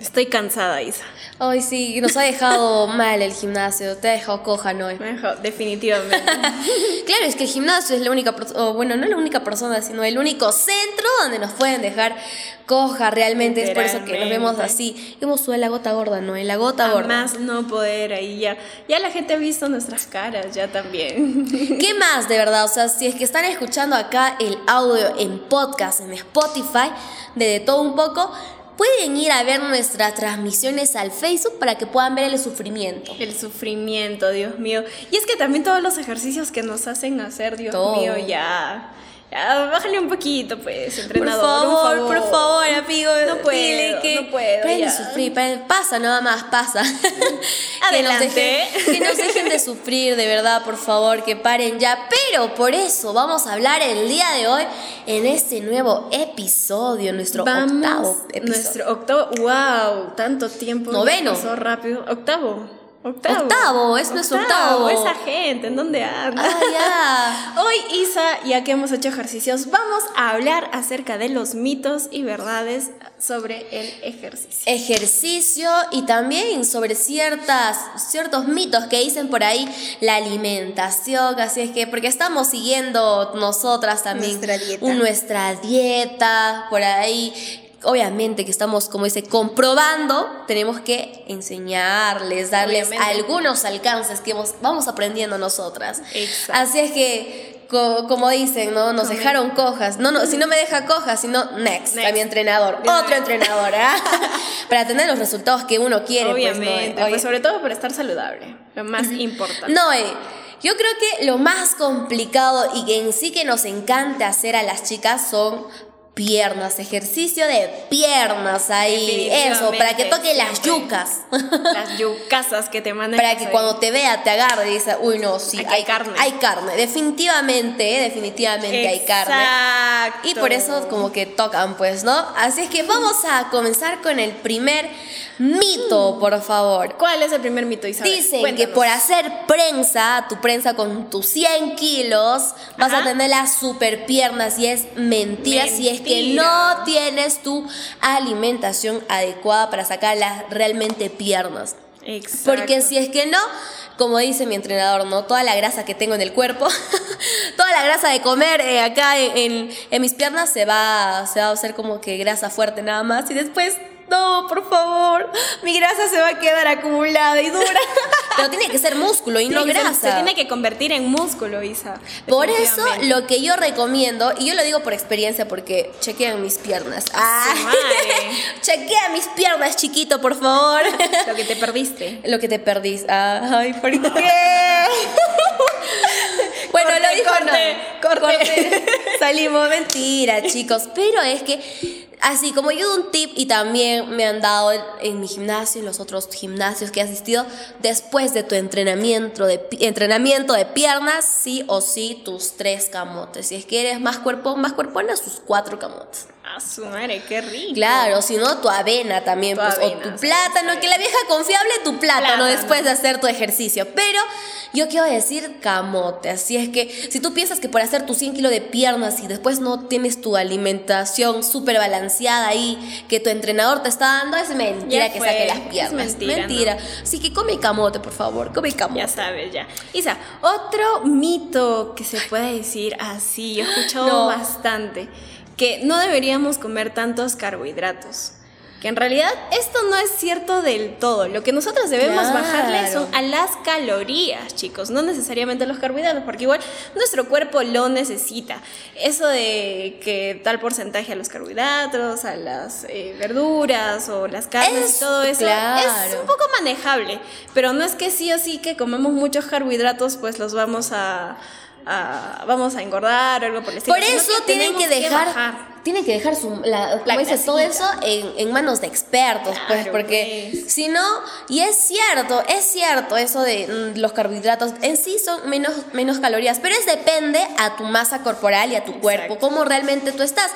Estoy cansada, Isa. Ay, sí, nos ha dejado mal el gimnasio, te ha dejado coja, ¿no? Me dejó, definitivamente. claro, es que el gimnasio es la única, bueno, no la única persona, sino el único centro donde nos pueden dejar coja realmente. Es por eso que nos vemos así. Hemos subido la gota gorda, ¿no? La gota gorda. Más no poder ahí ya. Ya la gente ha visto nuestras caras, ya también. ¿Qué más, de verdad? O sea, si es que están escuchando acá el audio en podcast, en Spotify, de, de todo un poco pueden ir a ver nuestras transmisiones al Facebook para que puedan ver el sufrimiento. El sufrimiento, Dios mío. Y es que también todos los ejercicios que nos hacen hacer, Dios mío, ya ya, bájale un poquito, pues, entrenador. Por favor, por favor, amigo. No puedo, que no puedo. sufrir, pasa nada más, pasa. Adelante. que, nos dejen, de sufrir, de verdad, por favor, que paren ya. Pero por eso vamos a hablar el día de hoy en este nuevo episodio, nuestro octavo episodio. Nuestro octavo, wow, tanto tiempo. Noveno. Pasó rápido. Octavo. Octavo. Octavo, es nuestro octavo. Esa gente, ¿en dónde anda? Ah, ya. Hoy, Isa, ya que hemos hecho ejercicios, vamos a hablar acerca de los mitos y verdades sobre el ejercicio. Ejercicio y también sobre ciertas, ciertos mitos que dicen por ahí la alimentación. Así es que, porque estamos siguiendo nosotras también nuestra dieta, nuestra dieta por ahí obviamente que estamos, como dice, comprobando, tenemos que enseñarles, darles algunos alcances que vamos aprendiendo nosotras. Así es que, como dicen, ¿no? Nos dejaron cojas. No, no, si no me deja cojas, sino next, a mi entrenador. Otro entrenador, ¿ah? para tener los resultados que uno quiere. Pues, obviamente, pues, sobre todo para estar saludable, lo más importante. No, eh, yo creo que lo más complicado y que en sí que nos encanta hacer a las chicas son piernas, ejercicio de piernas ahí, eso, para que toque las yucas. Las yucasas que te mandan. Para que cuando te vea te agarre y dice, uy, no, sí, hay, carne. Hay carne, definitivamente, definitivamente hay carne. Y por eso como que tocan, pues, ¿no? Así es que vamos a comenzar con el primer Mito, por favor. ¿Cuál es el primer mito, Isabel? Dicen que por hacer prensa, tu prensa con tus 100 kilos, vas a tener las super piernas y es mentira, si es que no tienes tu alimentación adecuada para sacar las realmente piernas. Exacto. Porque si es que no, como dice mi entrenador, ¿no? Toda la grasa que tengo en el cuerpo, toda la grasa de comer eh, acá en, en, mis piernas se va, se va a hacer como que grasa fuerte nada más y después no, por favor, mi grasa se va a quedar acumulada y dura. Pero tiene que ser músculo y no grasa. se tiene que convertir en músculo, Isa. Por eso lo que yo recomiendo, y yo lo digo por experiencia porque chequean mis piernas. Ah, chequea mis piernas, chiquito, por favor. Lo que te perdiste. Lo que te perdiste. Ay, ¿por qué? bueno, lo dijo corte, corte. corte. Salimos, mentira, chicos. Pero es que Así como yo doy un tip y también me han dado en, mi gimnasio y los otros gimnasios que he asistido, después de tu entrenamiento de, entrenamiento de piernas, sí o sí tus tres camotes. Si es que eres más cuerpo, más cuerpona, sus cuatro camotes. A su madre, qué rico. Claro, si no, tu avena también, pues, o tu plátano, que la vieja confiable, tu plátano, después de hacer tu ejercicio. Pero yo quiero decir camote, así es que si tú piensas que por hacer tus 100 kilos de piernas y después no tienes tu alimentación súper balanceada ahí, que tu entrenador te está dando, es mentira que saque las piernas. Es mentira. mentira. Así que come camote, por favor, come camote. Ya sabes, ya. Isa, otro mito que se puede decir así, yo he escuchado bastante que no deberíamos comer tantos carbohidratos. Que en realidad esto no es cierto del todo. Lo que nosotros debemos bajarle son a las calorías, chicos, no necesariamente a los carbohidratos, porque igual nuestro cuerpo lo necesita. Eso de que tal porcentaje a los carbohidratos, a las eh, verduras o las carnes y todo eso es un poco manejable. Pero no es que sí o sí que comemos muchos carbohidratos, pues los vamos a vamos a engordar o algo por el estilo. Por eso tienen que dejar tiene que dejar su, la, todo eso en, manos de expertos, pues, porque pues. si no, y es cierto, es cierto eso de mm, los carbohidratos, en sí son menos, menos calorías, pero es depende a tu masa corporal y a tu cuerpo, cómo realmente tú estás.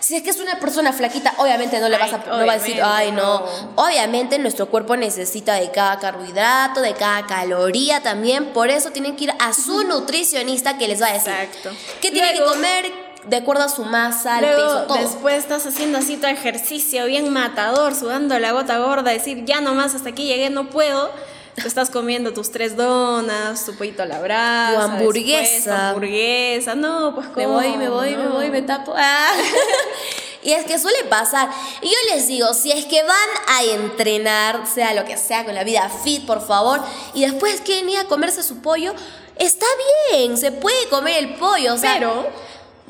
Si es que es una persona flaquita, obviamente no le vas a, no va a decir, ay, no. Obviamente nuestro cuerpo necesita de cada carbohidrato, de cada caloría también, por eso tienen que ir a su nutricionista que les va a decir. Exacto. ¿Qué tiene que comer? De acuerdo a su masa, Luego, peso, todo. Después estás haciendo así tu ejercicio bien matador, sudando la gota gorda, decir ya nomás hasta aquí llegué, no puedo. Estás comiendo tus tres donas, tu pollito a la brasa, tu hamburguesa. tu hamburguesa, no, pues Me voy, me voy, me voy, me tapo. Ah. Y es que suele pasar. Y yo les digo, si es que van a entrenar, sea lo que sea, con la vida fit, por favor, y después quieren ir a comerse su pollo, está bien, se puede comer el pollo, o sea, Pero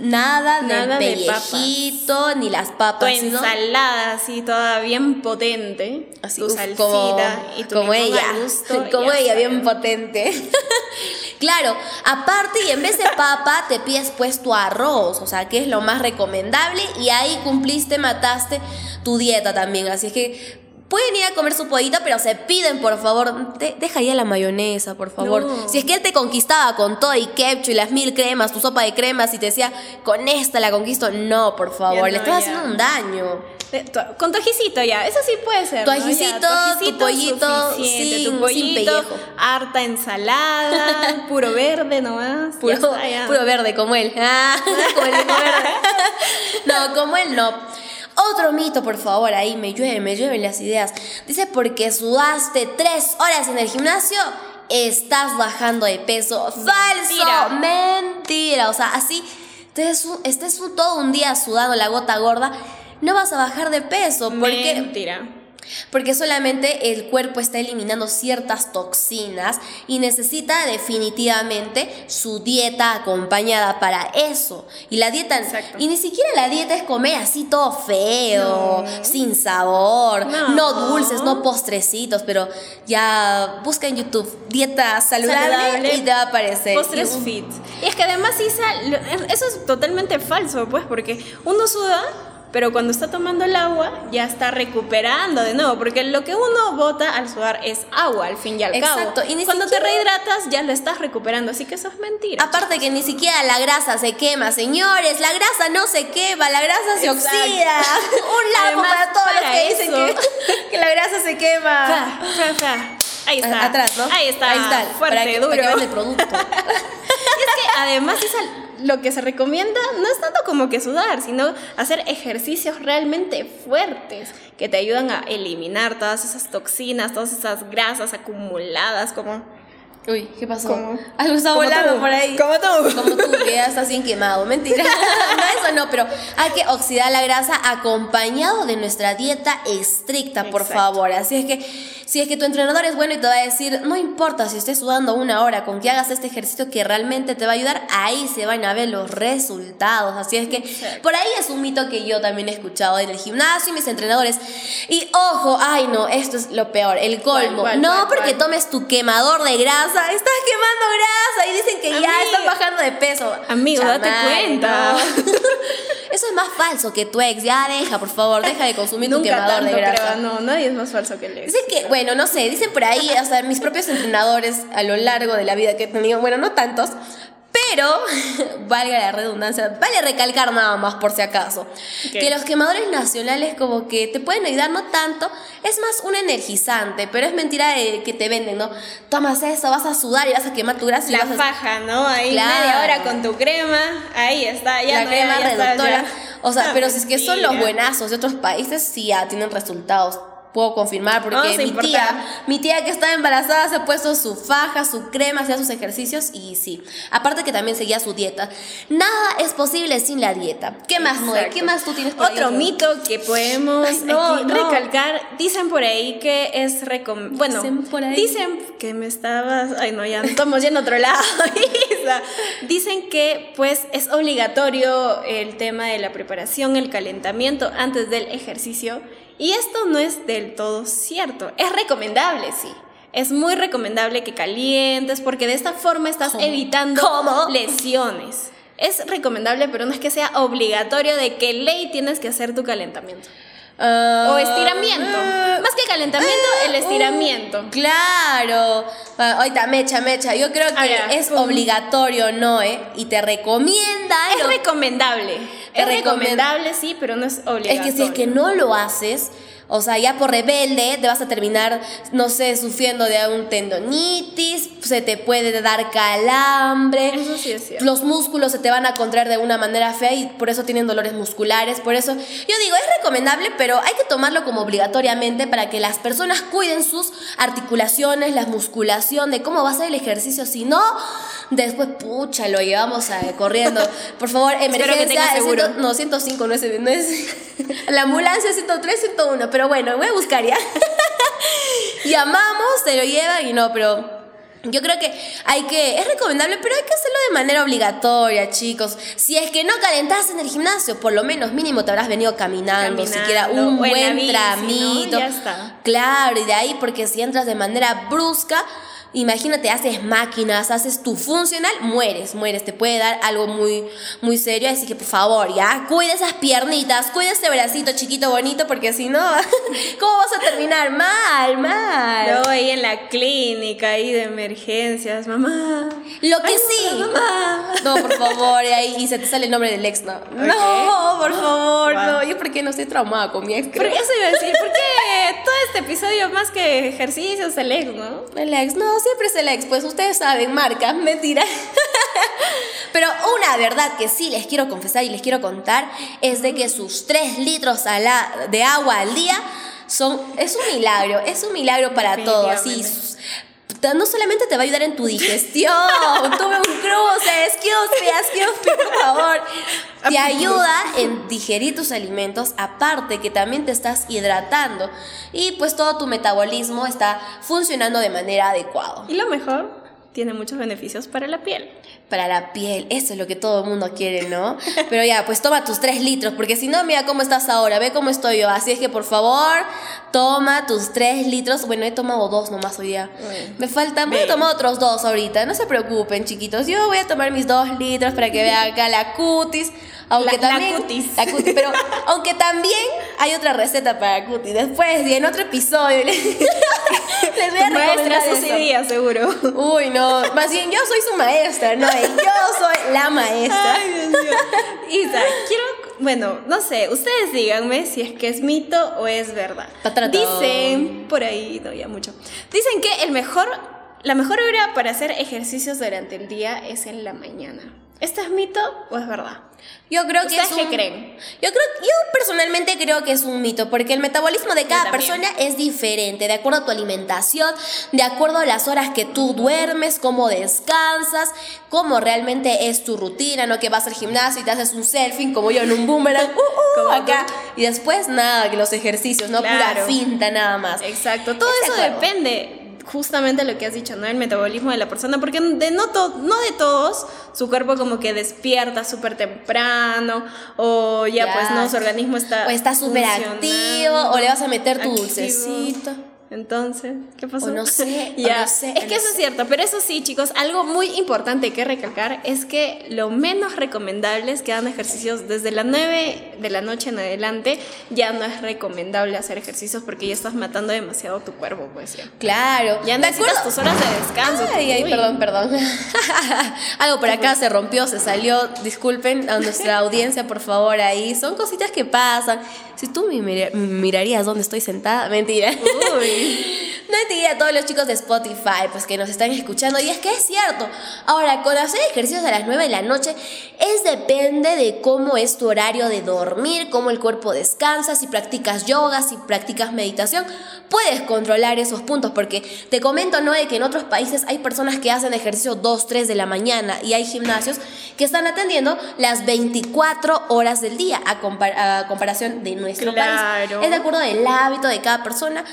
nada, Nada de de pellejito, ni las tu papas, sino- ensalada así toda bien potente, Así, tu uf, salsita como, y tu como ella, gusto, como ella, bien potente. claro, aparte y en vez de papa te pides pues tu arroz, o sea, que es lo más recomendable y ahí cumpliste, mataste tu dieta también, así es que pueden ir a comer su pollito, pero se piden por favor, de- deja ya la mayonesa, por favor. No. Si es que él te conquistaba con todo y ketchup y las mil cremas, tu sopa de cremas y te decía, con esta la conquisto, no, por favor, le no, estás ya. haciendo un daño. Eh, tu- Con tu ajicito ya, eso sí puede ser. Tu ¿no? Ya, ajicito, tu pollito, sin- tu sin pollito, pellejo. harta ensalada, puro verde nomás. ya Puro, está, puro verde, como él. Ah, como el verde. No, como él no. Otro mito, por favor, ahí me llueven, me llueven las ideas. Dice, porque sudaste tres horas en el gimnasio, estás bajando de peso. Falso, mentira. O sea, así, estés, todo un día sudando la gota gorda, no vas a bajar de peso. Porque Mentira. Porque solamente el cuerpo está eliminando ciertas toxinas y necesita definitivamente su dieta acompañada para eso. Y la dieta, Exacto. y ni siquiera la dieta es comer así todo feo, sin sabor, no. No. dulces, no postrecitos, pero ya busca en YouTube dieta saludable, Saludable, y te va a aparecer. Postres Y- fit. Y es que además, Isa, eso es totalmente falso, pues, porque uno suda, pero cuando está tomando el agua, ya está recuperando de nuevo, porque lo que uno bota al sudar es agua, al fin y al Exacto, cabo. y ni cuando siquiera- te rehidratas, ya lo estás recuperando, así que eso es mentira. Aparte que ni siquiera la grasa se quema, señores, la grasa no se quema, la grasa se Exacto. oxida. Un Además, para todos los para que dicen que, que la grasa se quema. Fa, fa, fa. Ahí está. Atrás, ¿no? Ahí está. Ahí está, Fuerte, para que, duro. para que vean el producto. Y es que además Isa, lo que se recomienda no es tanto como que sudar, sino hacer ejercicios realmente fuertes que te ayudan a eliminar todas esas toxinas, todas esas grasas acumuladas, como, Uy, ¿qué pasó? ¿Cómo? Algo está volando tú, por ahí. Como tú. Como tú, que ya estás bien quemado. Mentira. no, eso no, pero hay que oxidar la grasa acompañado de nuestra dieta estricta, por Exacto. favor. Así es que, si es que tu entrenador es bueno y te va a decir, no importa si estés sudando una hora, con que hagas este ejercicio que realmente te va a ayudar, ahí se van a ver los resultados. Así es que, por ahí es un mito que yo también he escuchado en el gimnasio y mis entrenadores. Y ojo, ay no, esto es lo peor, el colmo. cuál, no cuál, porque tomes tu quemador de grasa, estás quemando grasa y dicen que ya están bajando de peso. Amigo, date cuenta. Eso es más falso que tu ex. Ya deja, por favor, deja de consumir tu quemador tanto, de grasa. creo, no, nadie es más falso que él. Dicen que, bueno, no sé, dicen por ahí, o sea, mis propios entrenadores a lo largo de la vida que he tenido, bueno, no tantos, pero, valga la redundancia, vale recalcar nada más por si acaso, que los quemadores nacionales como que te pueden ayudar no tanto, es más un energizante, pero es mentira de que te venden, ¿no? Tomas eso, vas a sudar y vas a quemar tu grasa y La vas a... faja, ¿no? Ahí Claro. media hora con tu crema, ahí está, ya la no, crema ya, ya está, reductora. ya. O sea, Ah, pero si es que son los buenazos de otros países, sí ya tienen resultados. Puedo confirmar porque Vamos mi tía, mi tía que estaba embarazada se ha puesto su faja, su crema, hacía sus ejercicios y sí. Aparte que también seguía su dieta. Nada es posible sin la dieta. ¿Qué más, Noé? ¿Qué más tú tienes por ahí? Otro mito que podemos Ay, no, aquí no. recalcar, dicen por ahí que es recom bueno, Dicen por ahí. dicen que me estabas, ay no, ya estamos yendo a otro lado. Dicen que pues es obligatorio el tema de la preparación, el calentamiento antes del ejercicio y esto no es del todo cierto. Es recomendable, sí. Es muy recomendable que calientes porque de esta forma estás ¿Cómo? evitando ¿Cómo? lesiones. Es recomendable, pero no es que sea obligatorio de que ley tienes que hacer tu calentamiento. Ah, O estiramiento. ah, Más que calentamiento, el estiramiento. Claro. Ah, Ahorita, mecha, mecha. Yo creo que Ah, es obligatorio, ¿no? ¿eh? Y te recomienda. Es lo- recomendable. Es recomendable, sí, pero no es obligatorio. Es que si es que no lo haces, O sea, ya por rebelde te vas a terminar, no sé, sufriendo de un tendonitis, se te puede dar calambre. Eso sí es cierto. Los músculos se te van a contraer de una manera fea y por eso tienen dolores musculares. Por eso, yo digo, es recomendable, pero hay que tomarlo como obligatoriamente para que las personas cuiden sus articulaciones, la musculación, de cómo va a ser el ejercicio. Si no, después, pucha, lo llevamos a, corriendo. Por favor, emergencia. Seguro. no, 105 no es, no es la ambulancia 103, 101. Pero bueno, voy a buscar ya. Llamamos, te lo llevan y no, pero yo creo que hay que, es recomendable, pero hay que hacerlo de manera obligatoria, chicos. Si es que no calentas en el gimnasio, por lo menos mínimo te habrás venido caminando, siquiera un buen tramito. Ya está. Claro, y de ahí, porque si entras de manera brusca, Imagínate, haces máquinas, haces tu funcional, mueres, mueres, te puede dar algo muy, muy serio. Así que por favor, ya, cuida esas piernitas, cuida ese bracito chiquito bonito, porque si no, ¿cómo vas a terminar? Mal, mal. Yo ahí en la clínica, ahí de emergencias, mamá. Lo que sí. Mamá. No, por favor, y ahí y se te sale el nombre del ex, ¿no? No, por favor, no. Yo porque no estoy traumada con mi ex. ¿Por qué eso iba a decir? ¿Por qué este episodio más que ejercicios, el ex, no? El ex, no, siempre es el ex, pues ustedes saben, marca, mentira. Pero una verdad que sí les quiero confesar y les quiero contar es de que sus 3 litros de agua al día son, es un milagro, es un milagro para todo, así. No solamente te va a ayudar en tu digestión, tuve un cruce, excuse me, excuse me, por favor. Te ayuda en digerir tus alimentos, aparte que también te estás hidratando y pues todo tu metabolismo está funcionando de manera adecuada. Y lo mejor, tiene muchos beneficios para la piel. Para la piel, eso es lo que todo el mundo quiere, ¿no? Pero ya, pues toma tus tres litros, porque si no, mira cómo estás ahora, ve cómo estoy yo. Así es que por favor, toma tus tres litros. Bueno, he tomado dos nomás hoy día. Me faltan, voy a tomar otros dos ahorita. No se preocupen, chiquitos. Yo voy a tomar mis dos litros para que vean acá la cutis. Aunque la, también, la cutis. La cutis. Pero aunque también hay otra receta para cutis. Después, y en otro episodio, les, les voy a recomendar eso. día, seguro. Uy, no. Más bien, yo soy su maestra, ¿no? Yo soy la maestra. Ay, Dios mío. Isa, quiero, bueno, no sé, ustedes díganme si es que es mito o es verdad. Dicen, por ahí, no, ya mucho. Dicen que el mejor, la mejor hora para hacer ejercicios durante el día es en la mañana. ¿Esto es mito o es verdad? Yo creo que ¿Ustedes es qué un, creen? Yo creo, yo personalmente creo que es un mito, porque el metabolismo de cada persona es diferente, de acuerdo a tu alimentación, de acuerdo a las horas que tú duermes, cómo descansas, cómo realmente es tu rutina, no que vas al gimnasio y te haces un selfie como yo en un boomerang, uh, uh, Como acá, y después nada, que los ejercicios, no pura Claro. finta nada más. Exacto, todo eso depende justamente lo que has dicho, ¿no? El metabolismo de la persona, porque de no, to- no de todos su cuerpo como que despierta súper temprano o ya, Ya. pues no, su organismo está O está súper activo, o le vas a meter tu activo. dulcecito. Entonces, ¿qué pasó? O no sé, o ya, no sé, es o que no eso es sé. cierto, pero eso sí, chicos, algo muy importante que recalcar es que lo menos recomendable es que hagan ejercicios desde las 9 de la noche en adelante, ya no es recomendable hacer ejercicios porque ya estás matando demasiado tu cuerpo, pues ya. Claro. Ya ¿De necesitas tus horas de descanso. Ay, ay, perdón, perdón. Algo por acá se rompió, se salió. Disculpen a nuestra audiencia, por favor, ahí. Son cositas que pasan. Si tú me mira- mirarías dónde estoy sentada, mentira. Uy. Mentira, a todos los chicos de Spotify, pues que nos están escuchando. Y es que es cierto. Ahora, con hacer ejercicios a las 9 de la noche, es depende de cómo es tu horario de dormir, cómo el cuerpo descansa, si practicas yoga, si practicas meditación, puedes controlar esos puntos. Porque te comento, ¿no? De que en otros países hay personas que hacen ejercicio 2, 3 de la mañana y hay gimnasios que están atendiendo las 24 horas del día a, compar- a comparación de nuestro Claro. país. Es de acuerdo del hábito de cada persona.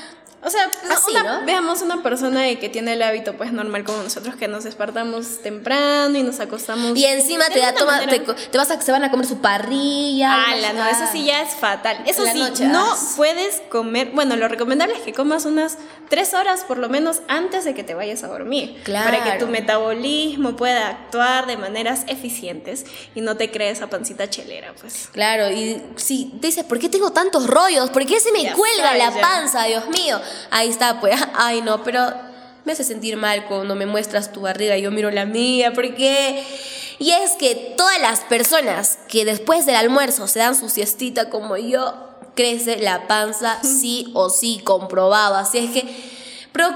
O sea, Así, una- ¿no? veamos una persona que tiene el hábito pues normal como nosotros que nos despertamos temprano y nos acostamos. Y encima te, da, toma, te, te vas a, se van a comer su parrilla. Ala, no, eso sí ya es fatal. Eso la sí, noche, no ah. puedes comer. Bueno, lo recomendable es que comas unas tres horas por lo menos antes de que te vayas a dormir. Para que Claro. tu metabolismo pueda actuar de maneras eficientes y no te crees esa pancita chelera, pues. Claro, y si te dices, ¿por qué tengo tantos rollos? ¿Por qué se me Ya cuelga sabes, la ya. panza? Dios mío. Ahí está, pues. Ay, no, pero me hace sentir mal cuando me muestras tu barriga y yo miro la mía. ¿Por qué? Y es que todas las personas que después del almuerzo se dan su siestita como yo, crece la panza sí o sí, comprobado. Así es que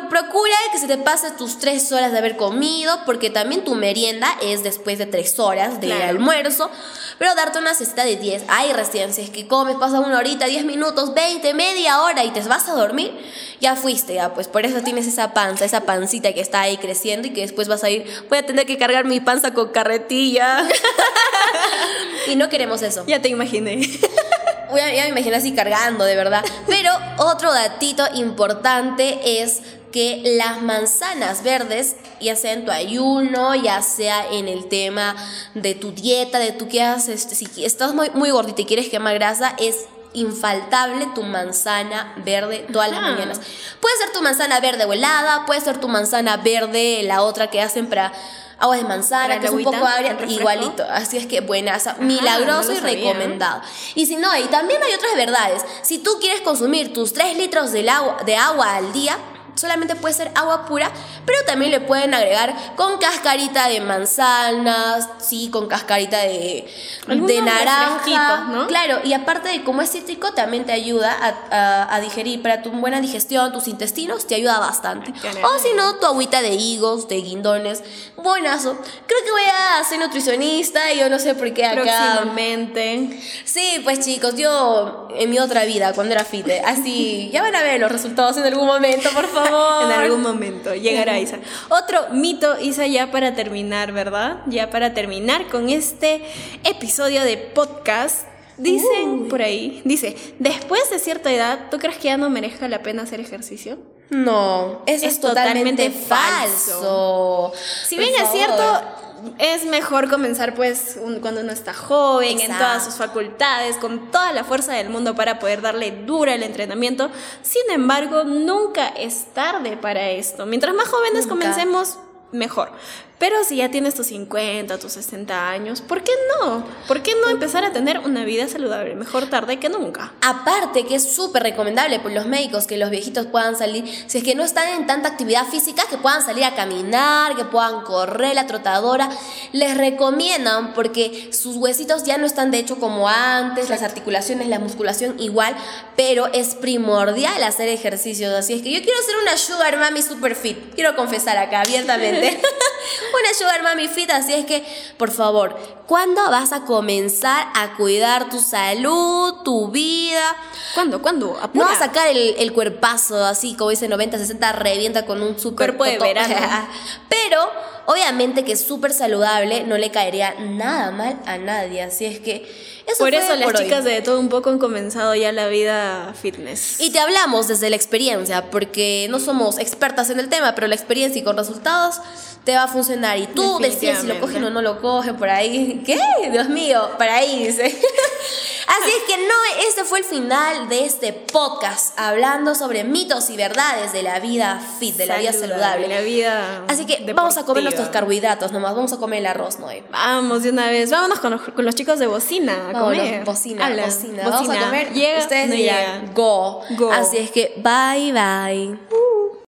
procura que se te pase tus tres horas de haber comido, porque también tu merienda es después de tres horas de almuerzo, pero darte una cesta de 10. Hay recién, si es que comes, pasa una horita, 10 minutos, 20, media hora y te vas a dormir, ya fuiste, ya, pues por eso tienes esa panza, esa pancita que está ahí creciendo y que después vas a ir, voy a tener que cargar mi panza con carretilla. y no queremos eso. Ya te imaginé. Ya, me imagino así cargando, de verdad. Pero otro datito importante es que las manzanas verdes, ya sea en tu ayuno, ya sea en el tema de tu dieta, de tú que haces, si estás muy, muy gordita y quieres quemar grasa, es infaltable tu manzana verde todas las mañanas. Puede ser tu manzana verde o helada, puede ser tu manzana verde, la otra que hacen para agua de manzana, que es un poco agria, igualito. Así es que buenas, milagroso y recomendado. Y si no, y también hay otras verdades. Si tú quieres consumir tus 3 litros de agua, de agua al día, solamente puede ser agua pura, pero también le pueden agregar con cascarita de manzanas, sí, con cascarita de, de naranja. ¿no? Claro, y aparte de como es cítrico, también te ayuda a, digerir, para tu buena digestión, tus intestinos, te ayuda bastante. o si no, tu agüita de higos, de guindones, buenazo. Creo que voy a ser nutricionista y yo no sé por qué acá. Próximamente. Sí, pues chicos, yo en mi otra vida, cuando era fit, así, ya van a ver los resultados en algún momento, por favor. En algún momento llegará Isa. Otro mito, Isa, ya para terminar, ¿verdad? Ya para terminar con este episodio de podcast. Dicen por ahí, dice, después de cierta edad, ¿tú crees que ya no merezca la pena hacer ejercicio? No, eso es, totalmente, falso. Si bien es cierto, es mejor comenzar pues cuando uno está joven, en todas sus facultades, con toda la fuerza del mundo para poder darle dura el entrenamiento. Sin embargo, nunca es tarde para esto. Mientras más jóvenes comencemos, mejor. Pero si ya tienes tus 50, tus 60 años, ¿por qué no? ¿Por qué no empezar a tener una vida saludable? Mejor tarde que nunca. Aparte que es súper recomendable por los médicos que los viejitos puedan salir, si es que no están en tanta actividad física, que puedan salir a caminar, que puedan correr la trotadora. Les recomiendan porque sus huesitos ya no están de hecho como antes, las articulaciones, la musculación igual, pero es primordial hacer ejercicios. Así es que yo quiero ser una sugar mami super fit. Quiero confesar acá abiertamente. una sugar mami fit, así es que, por favor, ¿cuándo vas a comenzar a cuidar tu salud, tu vida? ¿Cuándo? ¿Cuándo? No vas a sacar el, el, cuerpazo así, como dice 90, 60, revienta con un super cuerpo de verano. Pero, obviamente que es súper saludable, no le caería nada mal a nadie, así es que... Eso por eso las chicas de todo un poco han comenzado ya la vida fitness. Y te hablamos desde la experiencia, porque no somos expertas en el tema, pero la experiencia y con resultados te va a funcionar. Y tú decías si lo cogen o no lo cogen por ahí. ¿Qué? Dios mío, para ahí dice. Así es que no, este fue el final de este podcast hablando sobre mitos y verdades de la vida fit, de la vida saludable. La vida Así que vamos a comer nuestros carbohidratos nomás, vamos a comer el arroz, ¿no? Vamos de una vez, vámonos con los, chicos de bocina a comer. bocina, bocina, Vamos a comer. Llega, Ustedes no go. go. Así es que bye bye.